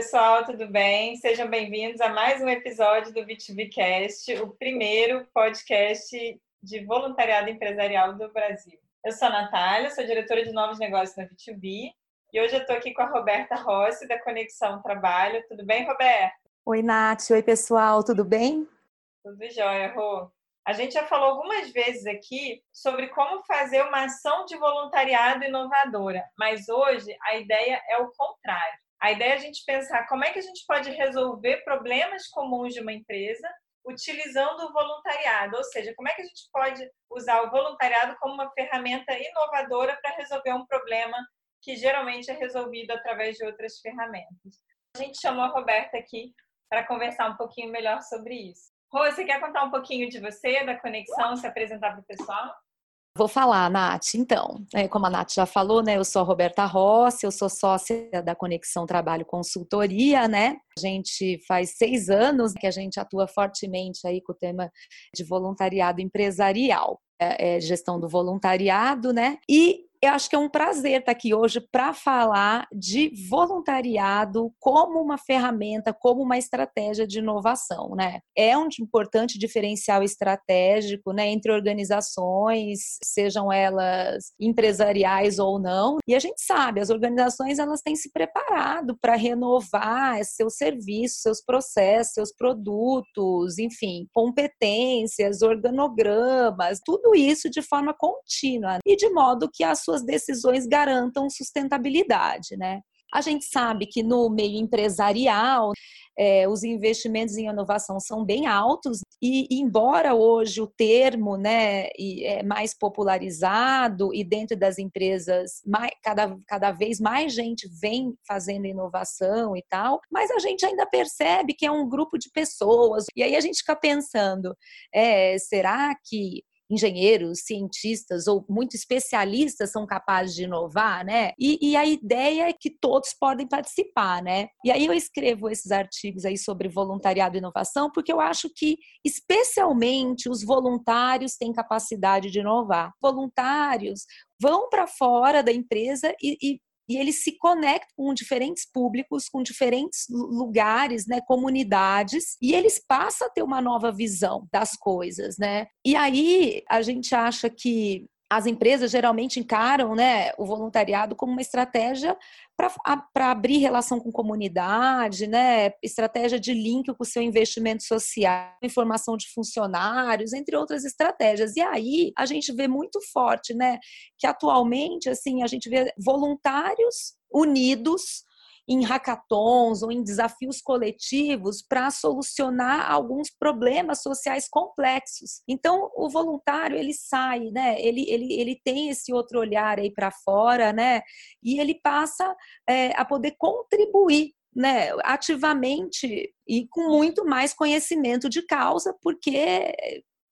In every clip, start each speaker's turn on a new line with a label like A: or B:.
A: pessoal, tudo bem? Sejam bem-vindos a mais um episódio do B2Bcast, o primeiro podcast de voluntariado empresarial do Brasil. Eu sou a Natália, sou diretora de novos negócios na B2B e hoje eu estou aqui com a Roberta Rossi, da Conexão Trabalho. Tudo bem, Roberta?
B: Oi, Nath. Oi, pessoal. Tudo bem?
A: Tudo jóia, Rô. A gente já falou algumas vezes aqui sobre como fazer uma ação de voluntariado inovadora, mas hoje a ideia é o contrário. A ideia é a gente pensar como é que a gente pode resolver problemas comuns de uma empresa utilizando o voluntariado, ou seja, como é que a gente pode usar o voluntariado como uma ferramenta inovadora para resolver um problema que geralmente é resolvido através de outras ferramentas. A gente chamou a Roberta aqui para conversar um pouquinho melhor sobre isso. Rô, você quer contar um pouquinho de você, da conexão, se apresentar para o pessoal?
B: Vou falar, Nath. Então, é, como a Nath já falou, né? Eu sou a Roberta Rossi, eu sou sócia da Conexão Trabalho Consultoria, né? A gente faz seis anos que a gente atua fortemente aí com o tema de voluntariado empresarial, é, é, gestão do voluntariado, né? E eu acho que é um prazer estar aqui hoje para falar de voluntariado como uma ferramenta, como uma estratégia de inovação, né? É um importante diferencial estratégico, né, entre organizações, sejam elas empresariais ou não. E a gente sabe, as organizações elas têm se preparado para renovar seus serviços, seus processos, seus produtos, enfim, competências, organogramas, tudo isso de forma contínua e de modo que a sua suas decisões garantam sustentabilidade, né? A gente sabe que no meio empresarial, é, os investimentos em inovação são bem altos e, embora hoje o termo né, é mais popularizado e dentro das empresas mais, cada, cada vez mais gente vem fazendo inovação e tal, mas a gente ainda percebe que é um grupo de pessoas e aí a gente fica pensando, é, será que engenheiros, cientistas ou muito especialistas são capazes de inovar, né? E, e, a ideia é que todos podem participar, né? E aí eu escrevo esses artigos aí sobre voluntariado e inovação porque eu acho que especialmente os voluntários têm capacidade de inovar. Voluntários vão para fora da empresa e, e e eles se conectam com diferentes públicos, com diferentes lugares, né, comunidades, e eles passam a ter uma nova visão das coisas, né? E aí a gente acha que as empresas geralmente encaram né, o voluntariado como uma estratégia para abrir relação com comunidade, né, estratégia de link com o seu investimento social, informação de funcionários, entre outras estratégias. E aí a gente vê muito forte, né, que atualmente assim a gente vê voluntários unidos em hackathons ou em desafios coletivos para solucionar alguns problemas sociais complexos. Então, o voluntário, ele sai, né? Ele, ele, ele tem esse outro olhar aí para fora, né? E ele passa é, a poder contribuir né, ativamente e com muito mais conhecimento de causa, porque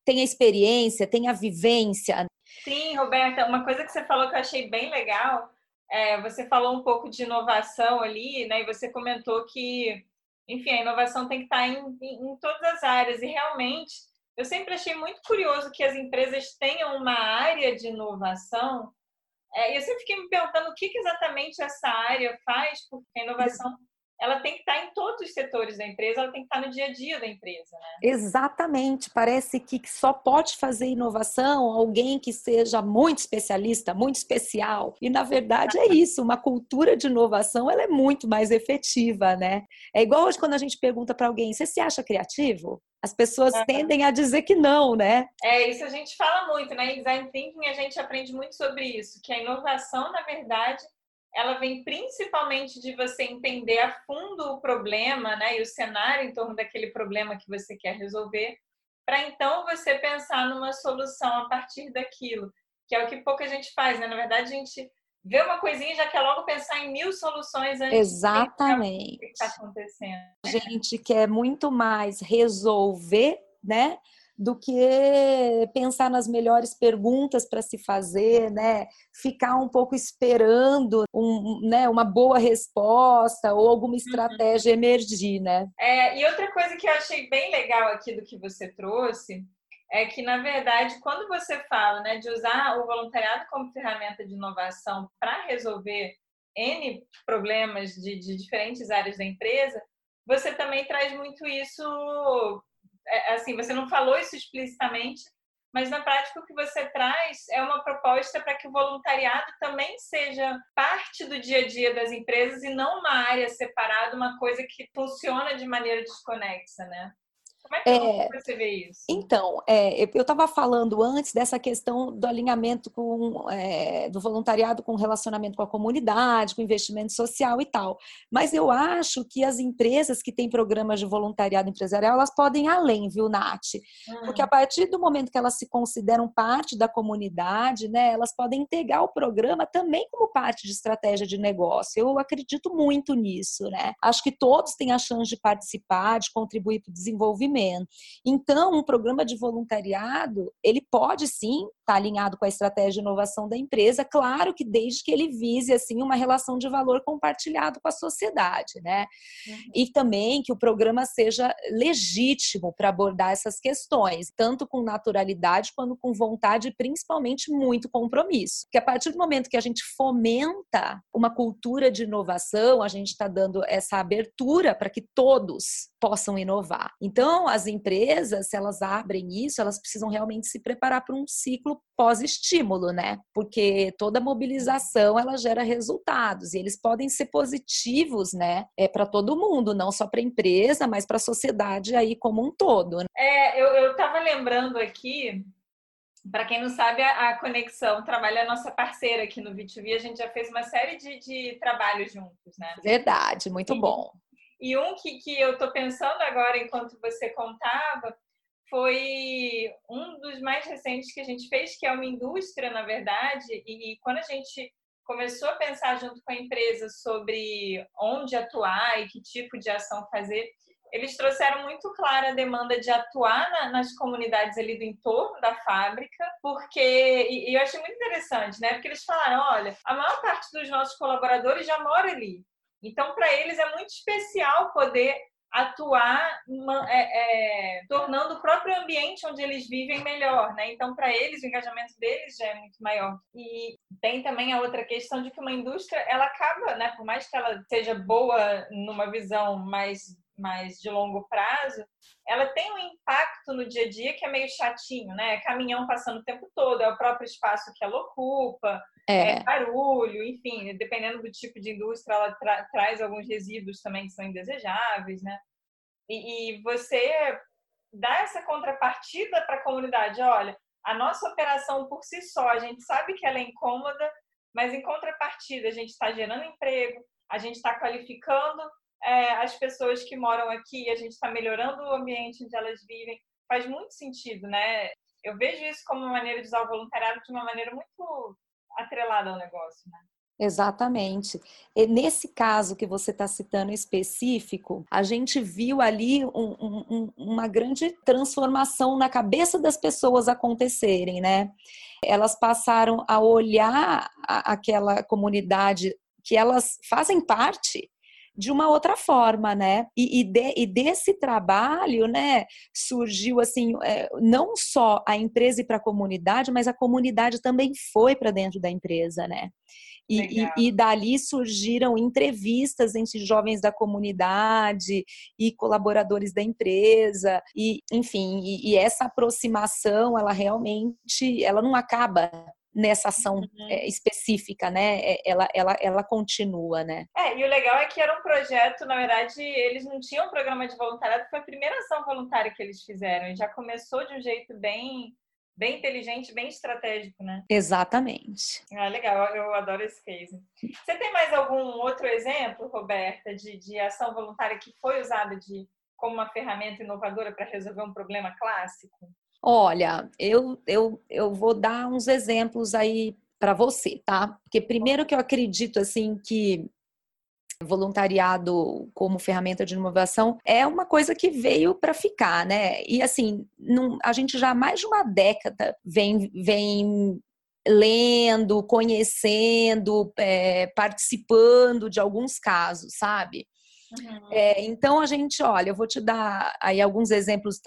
B: tem a experiência, tem a vivência.
A: Sim, Roberta, uma coisa que você falou que eu achei bem legal é, você falou um pouco de inovação ali, né? E você comentou que, enfim, a inovação tem que estar em, em, em todas as áreas. E realmente, eu sempre achei muito curioso que as empresas tenham uma área de inovação. É, eu sempre fiquei me perguntando o que, que exatamente essa área faz, porque a inovação ela tem que estar em todos os setores da empresa, ela tem que estar no dia a dia da empresa, né?
B: Exatamente. Parece que só pode fazer inovação alguém que seja muito especialista, muito especial. E na verdade é isso. Uma cultura de inovação ela é muito mais efetiva, né? É igual hoje quando a gente pergunta para alguém: você se acha criativo? As pessoas uhum. tendem a dizer que não, né?
A: É, isso a gente fala muito, né? Em design thinking a gente aprende muito sobre isso, que a inovação, na verdade, ela vem principalmente de você entender a fundo o problema, né, e o cenário em torno daquele problema que você quer resolver, para então você pensar numa solução a partir daquilo, que é o que pouca gente faz, né? Na verdade, a gente vê uma coisinha e já quer logo pensar em mil soluções antes
B: Exatamente.
A: de o que está acontecendo.
B: A gente quer muito mais resolver, né? Do que pensar nas melhores perguntas para se fazer, né? Ficar um pouco esperando um, né, uma boa resposta ou alguma uhum. estratégia uhum. emergir, né?
A: É, e outra coisa que eu achei bem legal aqui do que você trouxe é que, na verdade, quando você fala né, de usar o voluntariado como ferramenta de inovação para resolver N problemas de, de diferentes áreas da empresa, você também traz muito isso, assim, você não falou isso explicitamente, mas na prática o que você traz é uma proposta para que o voluntariado também seja parte do dia a dia das empresas e não uma área separada, uma coisa que funciona de maneira desconexa, né? Como é que é, você vê isso?
B: Então, é, eu estava falando antes dessa questão do alinhamento com, é, do voluntariado com relacionamento com a comunidade, com investimento social e tal. Mas eu acho que as empresas que têm programas de voluntariado empresarial, elas podem ir além, viu, Nath? Hum. Porque a partir do momento que elas se consideram parte da comunidade, né, elas podem integrar o programa também como parte de estratégia de negócio. Eu acredito muito nisso, né? Acho que todos têm a chance de participar, de contribuir para o desenvolvimento então, um programa de voluntariado, ele pode sim estar tá alinhado com a estratégia de inovação da empresa, claro que desde que ele vise assim uma relação de valor compartilhado com a sociedade, né? Uhum. E também que o programa seja legítimo para abordar essas questões, tanto com naturalidade quanto com vontade, e principalmente muito compromisso. Porque a partir do momento que a gente fomenta uma cultura de inovação, a gente está dando essa abertura para que todos possam inovar. Então, as empresas, se elas abrem isso, elas precisam realmente se preparar para um ciclo pós-estímulo, né? Porque toda mobilização ela gera resultados e eles podem ser positivos, né? É para todo mundo, não só para a empresa, mas para a sociedade aí como um todo. Né?
A: É, eu estava lembrando aqui para quem não sabe, a, Conexão trabalha a nossa parceira aqui no V2V. A gente já fez uma série de, de trabalhos juntos, né?
B: Verdade, muito e, bom.
A: E um que, que eu estou pensando agora, enquanto você contava, foi um dos mais recentes que a gente fez, que é uma indústria, na verdade, e quando a gente começou a pensar junto com a empresa sobre onde atuar e que tipo de ação fazer, eles trouxeram muito clara a demanda de atuar na, nas comunidades ali do entorno da fábrica, porque, e, e, eu achei muito interessante, né? Porque eles falaram, olha, a maior parte dos nossos colaboradores já mora ali. Então, para eles é muito especial poder atuar é, é, tornando o próprio ambiente onde eles vivem melhor, né? Então, para eles, o engajamento deles já é muito maior. E tem também a outra questão de que uma indústria, ela acaba, né? Por mais que ela seja boa numa visão mais mais de longo prazo, ela tem um impacto no dia a dia que é meio chatinho, né? É caminhão passando o tempo todo, é o próprio espaço que ela ocupa, é, é barulho, enfim, dependendo do tipo de indústria, ela tra traz alguns resíduos também que são indesejáveis, né? E, e você dá essa contrapartida para a comunidade, olha, a nossa operação por si só, a gente sabe que ela é incômoda, mas em contrapartida a gente está gerando emprego, a gente está qualificando é, as pessoas que moram aqui, a gente está melhorando o ambiente onde elas vivem, faz muito sentido, né? Eu vejo isso como uma maneira de usar o voluntariado de uma maneira muito atrelada ao negócio, né?
B: Exatamente. E nesse caso que você está citando específico, a gente viu ali um, um, uma grande transformação na cabeça das pessoas acontecerem, né? Elas passaram a olhar aquela comunidade que elas fazem parte de uma outra forma, né? E, e, de, e desse trabalho, né, surgiu assim, é, não só a empresa e para a comunidade, mas a comunidade também foi para dentro da empresa, né? E, e, e, dali surgiram entrevistas entre jovens da comunidade e colaboradores da empresa e enfim e, e essa aproximação ela realmente ela não acaba nessa ação uhum. é, específica, né? É, ela, ela, ela continua, né?
A: É, e o legal é que era um projeto, na verdade, eles não tinham um programa de voluntariado, foi a primeira ação voluntária que eles fizeram, e já começou de um jeito bem bem inteligente, bem estratégico, né?
B: Exatamente.
A: Ah, legal, eu adoro esse case. Você tem mais algum outro exemplo, Roberta, de, de ação voluntária que foi usada de, como uma ferramenta inovadora para resolver um problema clássico?
B: Olha, eu, eu, eu vou dar uns exemplos aí para você, tá? Porque primeiro que eu acredito assim que voluntariado como ferramenta de inovação é uma coisa que veio para ficar, né? E assim, não, a gente já há mais de uma década vem, vem lendo, conhecendo, é, participando de alguns casos, sabe? Uhum. É, então a gente, olha, eu vou te dar aí alguns exemplos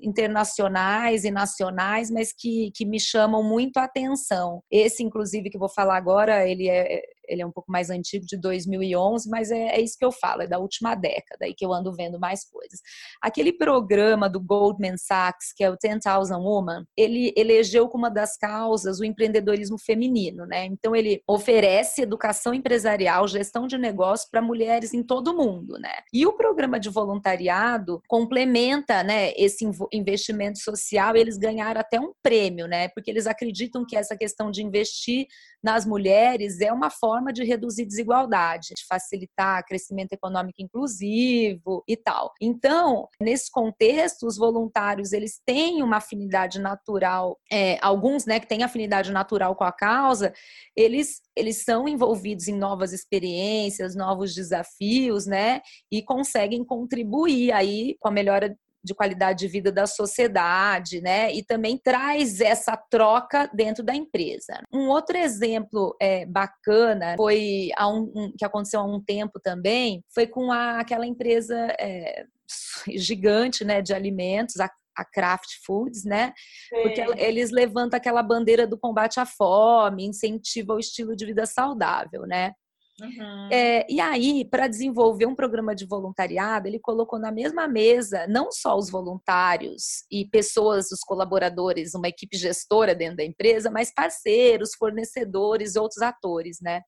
B: internacionais e nacionais, mas que, que me chamam muito a atenção. Esse, inclusive, que vou falar agora, ele é, ele é um pouco mais antigo, de 2011, mas é, é isso que eu falo, é da última década e que eu ando vendo mais coisas. Aquele programa do Goldman Sachs, que é o 10,000 Woman, ele elegeu como uma das causas o empreendedorismo feminino, né? Então ele oferece educação empresarial, gestão de negócio para mulheres em todo o mundo, né? E o programa de voluntariado complementa, né, esse investimento social, eles ganharam até um prêmio, né? Porque eles acreditam que essa questão de investir nas mulheres é uma forma de reduzir desigualdade, de facilitar crescimento econômico inclusivo e tal. Então, nesse contexto, os voluntários eles têm uma afinidade natural, é, alguns, né, que têm afinidade natural com a causa, eles eles são envolvidos em novas experiências, novos desafios, né? E conseguem contribuir aí com a melhora de qualidade de vida da sociedade, né? E também traz essa troca dentro da empresa. Um outro exemplo é, bacana foi um, um, que aconteceu há um tempo também, foi com a, aquela empresa é, gigante, né, de alimentos, a a Kraft Foods, né? Sim. Porque eles levantam aquela bandeira do combate à fome, incentivam o estilo de vida saudável, né? Uhum. É, e aí, para desenvolver um programa de voluntariado, ele colocou na mesma mesa não só os voluntários e pessoas, os colaboradores, uma equipe gestora dentro da empresa, mas parceiros, fornecedores, outros atores, né?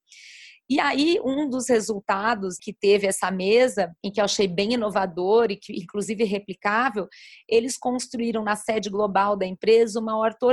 B: E aí, um dos resultados que teve essa mesa, em que eu achei bem inovador e que, inclusive, replicável, eles construíram na sede global da empresa uma horta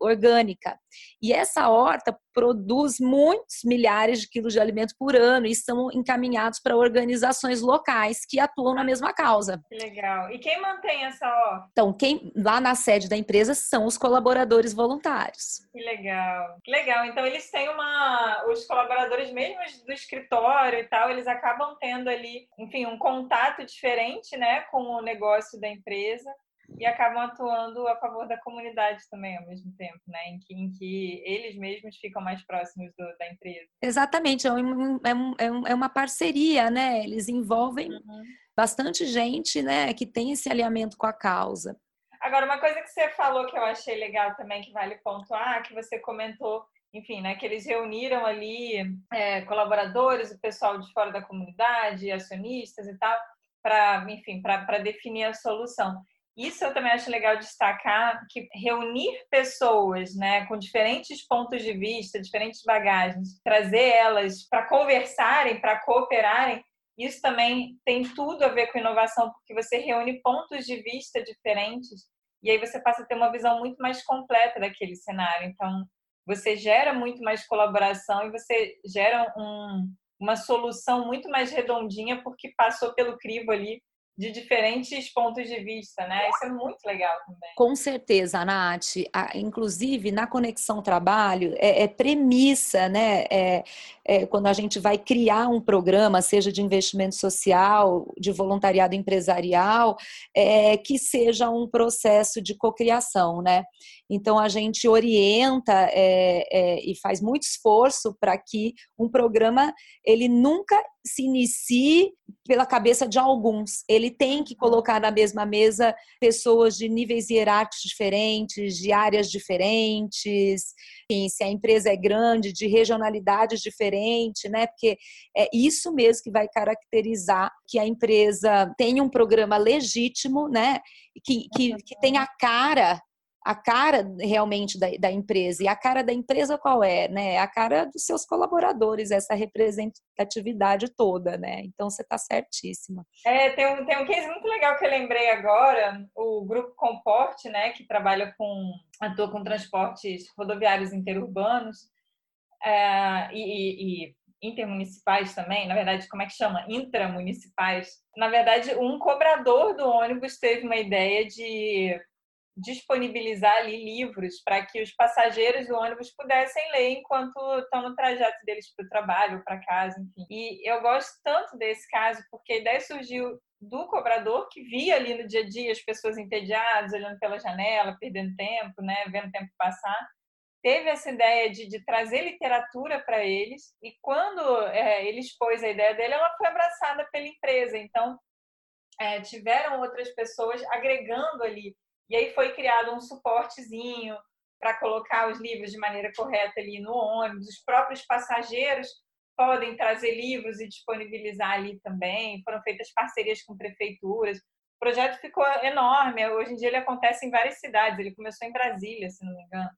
B: orgânica. E essa horta produz muitos milhares de quilos de alimento por ano e são encaminhados para organizações locais que atuam na mesma causa.
A: Legal. E quem mantém essa horta?
B: Então, quem lá na sede da empresa são os colaboradores voluntários.
A: Que legal. Que legal. Então, eles têm uma. Os colaboradores mesmo do escritório e tal, eles acabam tendo ali, enfim, um contato diferente, né, com o negócio da empresa e acabam atuando a favor da comunidade também ao mesmo tempo, né? Em que, em que eles mesmos ficam mais próximos do, da empresa.
B: Exatamente, é, um, é, um, é, é uma parceria, né? Eles envolvem uhum. bastante gente, né? Que tem esse alinhamento com a causa.
A: Agora, uma coisa que você falou que eu achei legal também, que vale pontuar, que você comentou, enfim, né? Que eles reuniram ali é, colaboradores, o pessoal de fora da comunidade, acionistas e tal, para, enfim, para definir a solução. Isso eu também acho legal destacar que reunir pessoas, né, com diferentes pontos de vista, diferentes bagagens, trazer elas para conversarem, para cooperarem, isso também tem tudo a ver com inovação, porque você reúne pontos de vista diferentes e aí você passa a ter uma visão muito mais completa daquele cenário. Então, você gera muito mais colaboração e você gera um, uma solução muito mais redondinha porque passou pelo crivo ali de diferentes pontos de vista, né? Isso é muito legal também.
B: Com certeza, Nath. Inclusive, na Conexão Trabalho, é, é premissa, né? É, é, quando a gente vai criar um programa, seja de investimento social, de voluntariado empresarial, é, que seja um processo de cocriação, né? Então, a gente orienta é, é, e faz muito esforço para que um programa, ele nunca se inicie pela cabeça de alguns. Ele tem que colocar na mesma mesa pessoas de níveis hierárquicos diferentes, de áreas diferentes, enfim, se a empresa é grande, de regionalidades diferentes, né? Porque é isso mesmo que vai caracterizar que a empresa tenha um programa legítimo, né? Que, que, que tenha a cara a cara realmente da, da, empresa. E a cara da empresa qual é? Né? A cara dos seus colaboradores, essa representatividade toda, né? Então você está certíssima.
A: É, tem um, tem um case muito legal que eu lembrei agora, o Grupo Comporte, né, que trabalha com, atua com transportes rodoviários interurbanos é, e, e intermunicipais também, na verdade, como é que chama? Intramunicipais. Na verdade, um cobrador do ônibus teve uma ideia de disponibilizar ali livros para que os passageiros do ônibus pudessem ler enquanto estão no trajeto deles para o trabalho, para casa, enfim. E eu gosto tanto desse caso porque a ideia surgiu do cobrador que via ali no dia a dia as pessoas entediadas, olhando pela janela, perdendo tempo, né, vendo o tempo passar. Teve essa ideia de, de trazer literatura para eles e quando é, ele expôs a ideia dele, ela foi abraçada pela empresa. Então, é, tiveram outras pessoas agregando ali e aí foi criado um suportezinho para colocar os livros de maneira correta ali no ônibus. Os próprios passageiros podem trazer livros e disponibilizar ali também. Foram feitas parcerias com prefeituras. O projeto ficou enorme. Hoje em dia ele acontece em várias cidades. Ele começou em Brasília, se não me engano.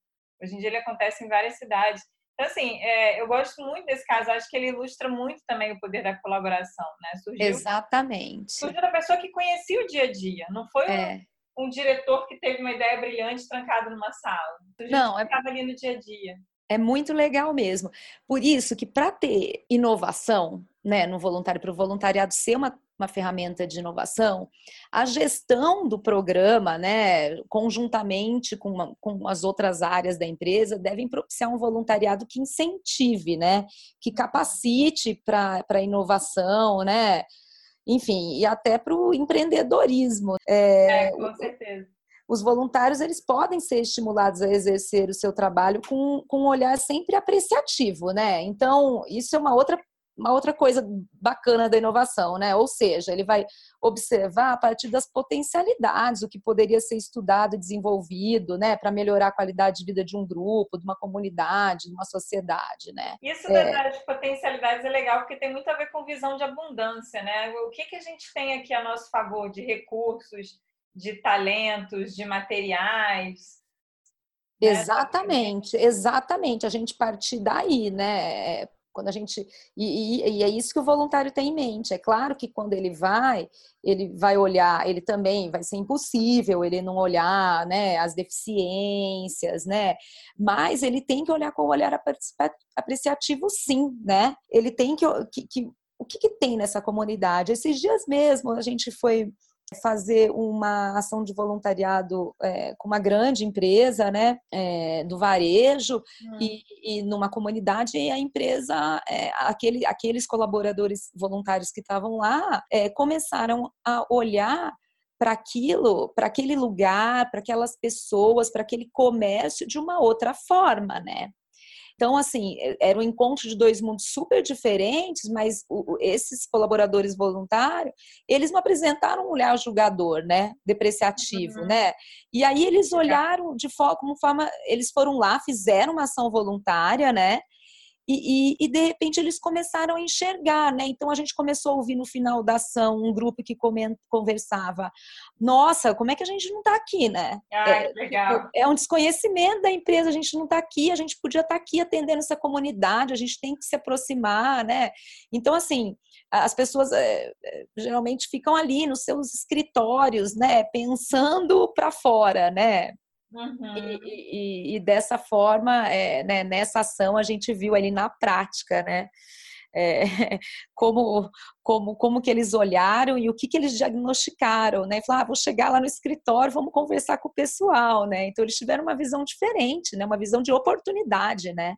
A: Hoje em dia ele acontece em várias cidades. Então, assim, é, eu gosto muito desse caso. Acho que ele ilustra muito também o poder da colaboração, né?
B: Surgiu, Exatamente.
A: Surgiu da pessoa que conhecia o dia a dia. Não foi é. Um, diretor que teve uma ideia brilhante trancado numa sala. Surgiu
B: Não, é...
A: estava ali no dia a dia.
B: É muito legal mesmo. Por isso que para ter inovação, né, no voluntário, para o voluntariado ser uma, uma ferramenta de inovação, a gestão do programa, né, conjuntamente com, uma, com as outras áreas da empresa, devem propiciar um voluntariado que incentive, né, que capacite para a inovação, né, enfim, e até para o empreendedorismo.
A: É, é, com certeza
B: os voluntários eles podem ser estimulados a exercer o seu trabalho com, com um olhar sempre apreciativo, né? Então, isso é uma outra uma outra coisa bacana da inovação, né? Ou seja, ele vai observar a partir das potencialidades, o que poderia ser estudado e desenvolvido, né, para melhorar a qualidade de vida de um grupo, de uma comunidade, de uma sociedade, né?
A: Isso é... das potencialidades é legal porque tem muito a ver com visão de abundância, né? O que que a gente tem aqui a nosso favor de recursos, de talentos, de materiais.
B: Né? Exatamente, exatamente. A gente partir daí, né? Quando a gente. E, e, e, é isso que o voluntário tem em mente. É claro que quando ele vai, ele vai olhar, ele também vai ser impossível ele não olhar né, as deficiências, né? Mas ele tem que olhar com o olhar apreciativo, sim, né? Ele tem que. que, que o que, que tem nessa comunidade? Esses dias mesmo a gente foi fazer uma ação de voluntariado é, com uma grande empresa, né, é, do varejo hum. e, e, numa comunidade e a empresa, é, aquele, aqueles colaboradores voluntários que estavam lá é, começaram a olhar para aquilo, para aquele lugar, para aquelas pessoas, para aquele comércio de uma outra forma, né? Então, assim, era um encontro de dois mundos super diferentes, mas o, esses colaboradores voluntários, eles não apresentaram um olhar julgador, né? Depreciativo, uhum. né? E aí eles olharam de forma, como forma, eles foram lá, fizeram uma ação voluntária, né? E, e, e, de repente eles começaram a enxergar, né? Então a gente começou a ouvir no final da ação um grupo que comenta, conversava: Nossa, como é que a gente não está aqui, né?
A: Ah, é, legal.
B: é um desconhecimento da empresa, a gente não está aqui, a gente podia estar tá aqui atendendo essa comunidade, a gente tem que se aproximar, né? Então, assim, as pessoas é, geralmente ficam ali nos seus escritórios, né? Pensando para fora, né? Uhum. E, e, e, dessa forma, é, né, nessa ação, a gente viu ali na prática, né? É, como, como, como que eles olharam e o que, que eles diagnosticaram, né? Falaram, ah, vou chegar lá no escritório, vamos conversar com o pessoal, né? Então, eles tiveram uma visão diferente, né? Uma visão de oportunidade, né?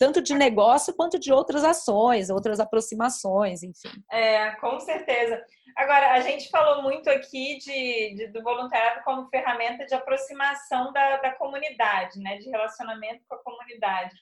B: Tanto de negócio quanto de outras ações, outras aproximações, enfim.
A: É, com certeza. Agora, a gente falou muito aqui de, de do voluntariado como ferramenta de aproximação da, da comunidade, né, de relacionamento com a comunidade.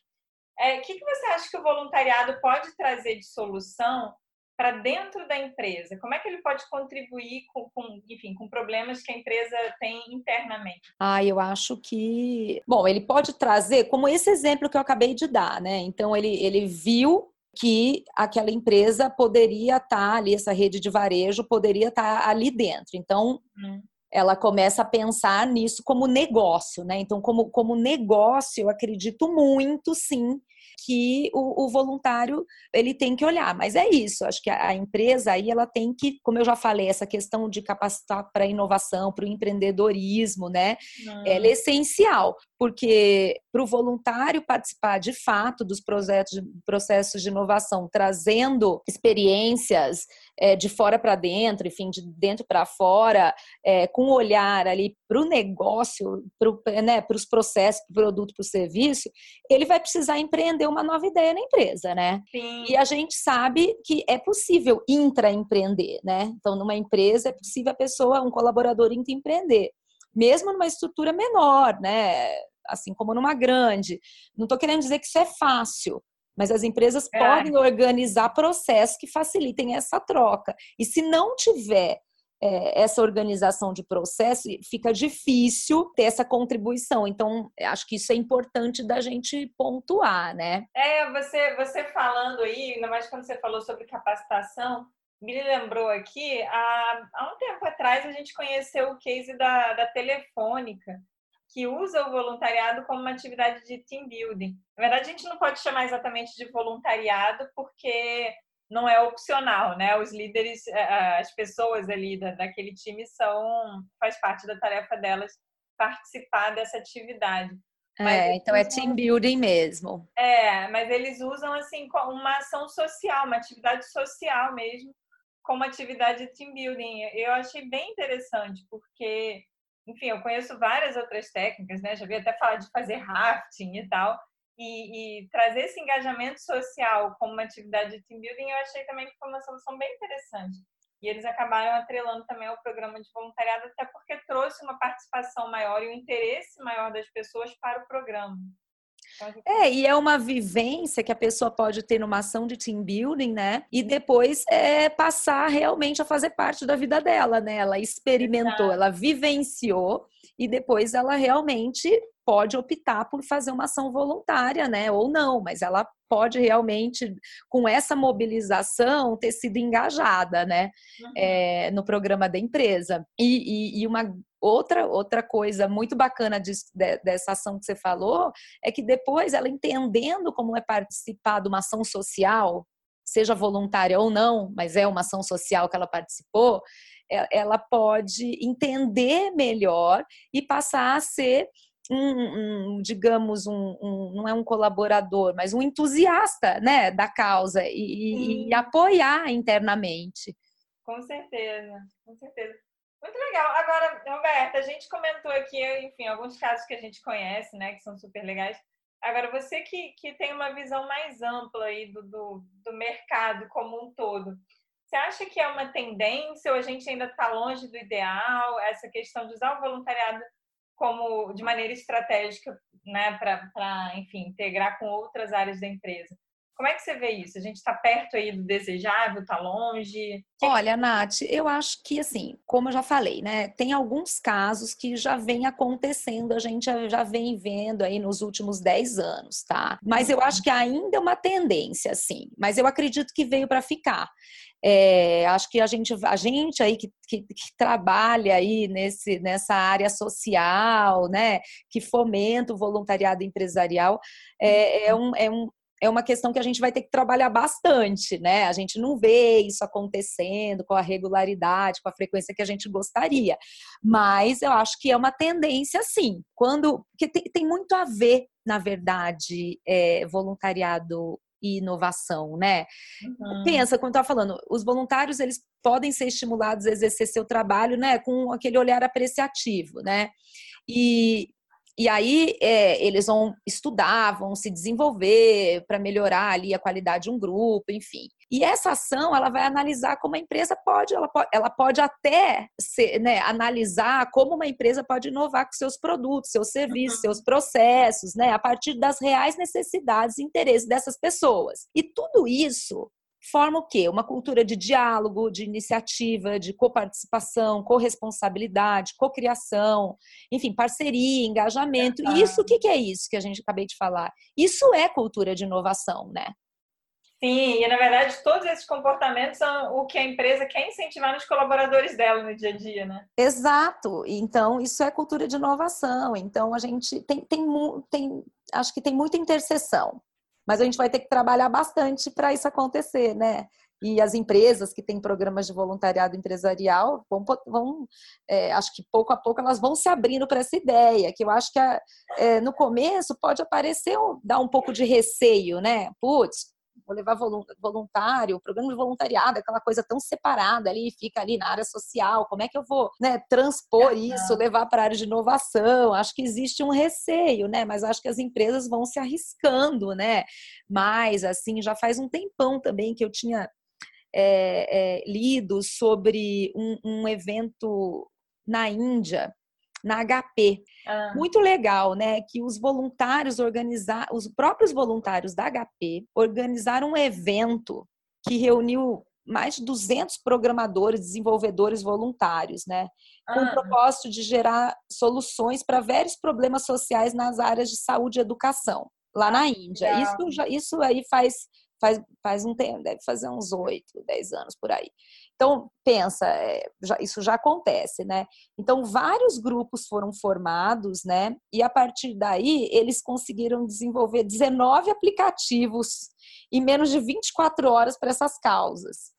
A: O é, que, que você acha que o voluntariado pode trazer de solução para dentro da empresa? Como é que ele pode contribuir com, com, enfim, com problemas que a empresa tem internamente?
B: Ah, eu acho que, bom, ele pode trazer, como esse exemplo que eu acabei de dar, né? Então ele, ele viu que aquela empresa poderia estar tá ali, essa rede de varejo poderia estar tá ali dentro. Então, hum. ela começa a pensar nisso como negócio, né? Então, como, como negócio, eu acredito muito, sim, que o, o, voluntário ele tem que olhar. Mas é isso, acho que a, a empresa aí ela tem que, como eu já falei, essa questão de capacitar para inovação, para o empreendedorismo, né? Ela é essencial, porque para o voluntário participar de fato dos projetos, processos de inovação, trazendo experiências é, de fora para dentro, enfim, de dentro para fora, é, com um olhar ali para o negócio, para né, os processos, para o produto, para o serviço, ele vai precisar empreender uma nova ideia na empresa, né?
A: Sim.
B: E a gente sabe que é possível intraempreender, né? Então, numa empresa é possível a pessoa, um colaborador intraempreender, mesmo numa estrutura menor, né? Assim como numa grande. Não estou querendo dizer que isso é fácil, mas as empresas é. podem organizar processos que facilitem essa troca. E se não tiver é, essa organização de processo, fica difícil ter essa contribuição. Então, acho que isso é importante da gente pontuar, né?
A: É, você, você falando aí, ainda mais quando você falou sobre capacitação, me lembrou aqui, há, há um tempo atrás a gente conheceu o case da, da Telefônica, que usa o voluntariado como uma atividade de team building. Na verdade, a gente não pode chamar exatamente de voluntariado, porque não é opcional, né? Os líderes, eh, eh, as pessoas ali daquele time são, faz parte da tarefa delas participar dessa atividade.
B: é, então é team building mesmo.
A: É, mas eles usam assim uma ação social, uma atividade social mesmo, como atividade de team building. Eu achei bem interessante, porque, enfim, eu conheço várias outras técnicas, né? Já vi até falar de fazer rafting e tal e, e, trazer esse engajamento social como uma atividade de team building, eu achei também que foi uma solução bem interessante. E eles acabaram atrelando também ao programa de voluntariado, até porque trouxe uma participação maior e um interesse maior das pessoas para o programa.
B: É, e é uma vivência que a pessoa pode ter numa ação de team building, né? E depois é passar realmente a fazer parte da vida dela, né? Ela experimentou, Exato. ela vivenciou e depois ela realmente pode optar por fazer uma ação voluntária, né? Ou não, mas ela pode realmente, com essa mobilização, ter sido engajada, né? Uhum. É, no programa da empresa. E, e, e, uma outra, outra coisa muito bacana de, de, dessa ação que você falou é que depois ela entendendo como é participar de uma ação social, seja voluntária ou não, mas é uma ação social que ela participou, ela pode entender melhor e passar a ser um, um digamos, um, um, não é um colaborador, mas um entusiasta né, da causa e, e, apoiar internamente.
A: Com certeza, com certeza. Muito legal. Agora, Roberta, a gente comentou aqui, enfim, alguns casos que a gente conhece, né, que são super legais. Agora, você que, que tem uma visão mais ampla aí do, do, do mercado como um todo, você acha que é uma tendência ou a gente ainda está longe do ideal, essa questão de usar o voluntariado como de maneira estratégica, né, para, enfim, integrar com outras áreas da empresa. Como é que você vê isso? A gente está perto aí do desejável, está longe?
B: Olha, Nath, eu acho que assim, como eu já falei, né? Tem alguns casos que já vem acontecendo, a gente já vem vendo aí nos últimos 10 anos, tá? Mas eu acho que ainda é uma tendência, assim. Mas eu acredito que veio para ficar. É, acho que a gente, a gente aí que, que, que, trabalha aí nesse, nessa área social, né, que fomenta o voluntariado empresarial, é, é, um, é, um, é uma questão que a gente vai ter que trabalhar bastante, né? A gente não vê isso acontecendo com a regularidade, com a frequência que a gente gostaria. Mas eu acho que é uma tendência, sim. Quando. Porque tem, tem muito a ver, na verdade, é, voluntariado e inovação, né? Uhum. Pensa, quando eu falando, os voluntários eles podem ser estimulados a exercer seu trabalho, né, com aquele olhar apreciativo, né? E, e aí é, eles vão estudar, vão se desenvolver para melhorar ali a qualidade de um grupo, enfim. E essa ação ela vai analisar como a empresa pode, ela pode, ela pode até ser, né, analisar como uma empresa pode inovar com seus produtos, seus serviços, uhum. seus processos, né, a partir das reais necessidades e interesses dessas pessoas. E tudo isso forma o quê? Uma cultura de diálogo, de iniciativa, de coparticipação, corresponsabilidade, cocriação, enfim, parceria, engajamento. E isso, o que é isso que a gente acabei de falar? Isso é cultura de inovação, né?
A: Sim, e na verdade todos esses comportamentos são o que a empresa quer incentivar nos colaboradores dela no dia a dia, né?
B: Exato. Então, isso é cultura de inovação. Então, a gente tem, tem, tem acho que tem muita interseção mas a gente vai ter que trabalhar bastante para isso acontecer, né? E as empresas que têm programas de voluntariado empresarial vão, vão é, acho que pouco a pouco elas vão se abrindo para essa ideia, que eu acho que é, no começo pode aparecer, dar um pouco de receio, né? Putz, vou levar voluntário, o programa de voluntariado, aquela coisa tão separada ali, fica ali na área social, como é que eu vou né, transpor isso, levar para a área de inovação? Acho que existe um receio, né? Mas acho que as empresas vão se arriscando, né? Mas, assim, já faz um tempão também que eu tinha é, é, lido sobre um, um evento na Índia, na HP. Ah. Muito legal, né? Que os voluntários organizar, os próprios voluntários da HP organizaram um evento que reuniu mais de 200 programadores, desenvolvedores voluntários, né? Com ah. o propósito de gerar soluções para vários problemas sociais nas áreas de saúde e educação, lá na Índia. Isso, já, isso aí faz, faz, faz um tempo, deve fazer uns 8, 10 anos por aí. Então, pensa, é, isso já acontece, né? Então, vários grupos foram formados, né? E a partir daí, eles conseguiram desenvolver 19 aplicativos em menos de 24 horas para essas causas.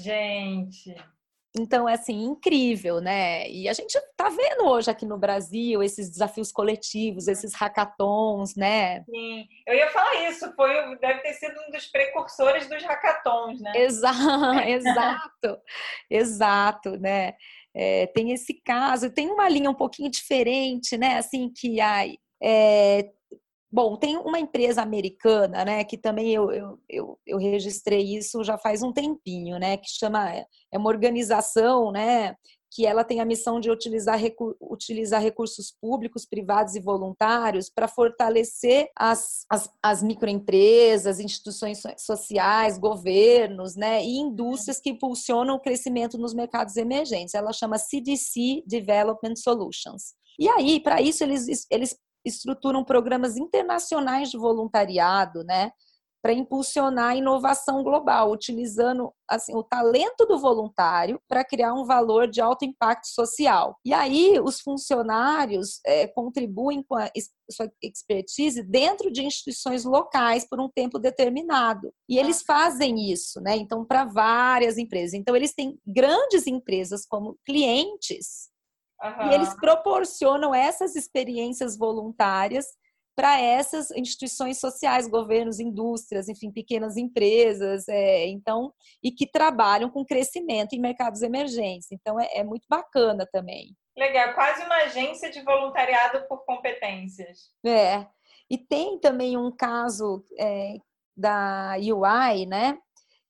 A: Gente,
B: então, é assim, incrível, né? E a gente está vendo hoje aqui no Brasil esses desafios coletivos, esses hackathons, né?
A: Sim, eu ia falar isso, foi, deve ter sido um dos precursores dos hackathons, né?
B: Exato, exato, exato, né? É, tem esse caso, tem uma linha um pouquinho diferente, né? Assim, que ai, é, Bom, tem uma empresa americana, né, que também eu, eu, eu, eu, registrei isso já faz um tempinho, né, que chama, é uma organização, né, que ela tem a missão de utilizar, utilizar recursos públicos, privados e voluntários para fortalecer as, as, as, microempresas, instituições sociais, governos, né, e indústrias que impulsionam o crescimento nos mercados emergentes. Ela chama CDC Development Solutions. E aí, para isso, eles, eles estruturam programas internacionais de voluntariado, né? Para impulsionar a inovação global, utilizando assim, o talento do voluntário para criar um valor de alto impacto social. E aí, os funcionários é, contribuem com a sua expertise dentro de instituições locais por um tempo determinado. E eles fazem isso, né? Então, para várias empresas. Então, eles têm grandes empresas como clientes Uhum. E eles proporcionam essas experiências voluntárias para essas instituições sociais, governos, indústrias, enfim, pequenas empresas, é, então, e que trabalham com crescimento em mercados emergentes. Então, é, é, muito bacana também.
A: Legal, quase uma agência de voluntariado por competências.
B: É, e tem também um caso é, da UI, né,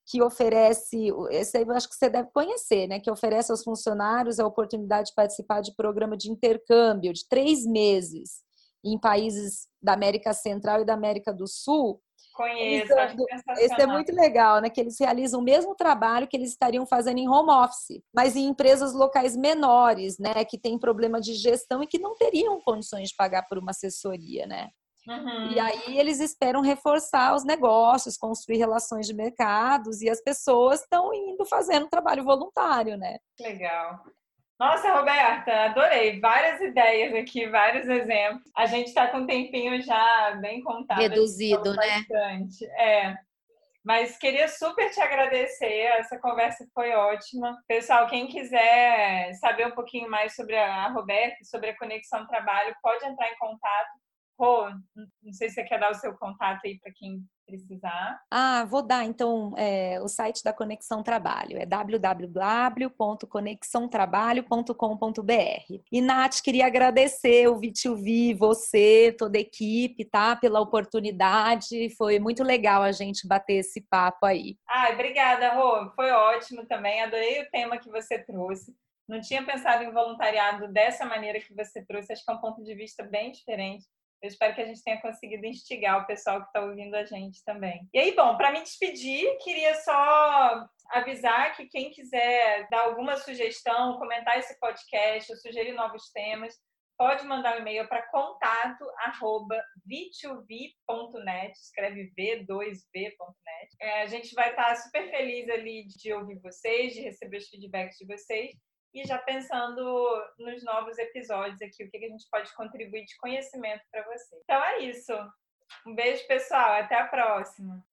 B: que oferece, esse aí eu acho que você deve conhecer, né? Que oferece aos funcionários a oportunidade de participar de programa de intercâmbio de três meses em países da América Central e da América do Sul.
A: Conheço,
B: esse é muito legal, né? Que eles realizam o mesmo trabalho que eles estariam fazendo em home office, mas em empresas locais menores, né? Que têm problema de gestão e que não teriam condições de pagar por uma assessoria, né? Uhum. E aí eles esperam reforçar os negócios, construir relações de mercados e as pessoas estão indo fazendo trabalho voluntário, né?
A: Legal. Nossa, Roberta, adorei. Várias ideias aqui, vários exemplos. A gente está com um tempinho já bem contado.
B: Reduzido, né?
A: Bastante. É. Mas queria super te agradecer, essa conversa foi ótima. Pessoal, quem quiser saber um pouquinho mais sobre a Roberta, sobre a Conexão Trabalho, pode entrar em contato Rô, não sei se você quer dar o seu contato aí para quem precisar.
B: Ah, vou dar então é, o site da Conexão Trabalho, é www.conexãotrabalho.com.br. E Nath, queria agradecer o V2V, você, toda a equipe, tá? Pela oportunidade, foi muito legal a gente bater esse papo aí.
A: Ah, obrigada, Rô, foi ótimo também, adorei o tema que você trouxe. Não tinha pensado em voluntariado dessa maneira que você trouxe, acho que é um ponto de vista bem diferente. Eu espero que a gente tenha conseguido instigar o pessoal que está ouvindo a gente também. E aí, bom, para me despedir, queria só avisar que quem quiser dar alguma sugestão, comentar esse podcast ou sugerir novos temas, pode mandar um e-mail para contato arroba v2v.net, escreve v2v.net. É, a gente vai estar super feliz ali de ouvir vocês, de receber os feedbacks de vocês e já pensando nos novos episódios aqui, o que a gente pode contribuir de conhecimento para você. Então é isso. Um beijo, pessoal. Até a próxima.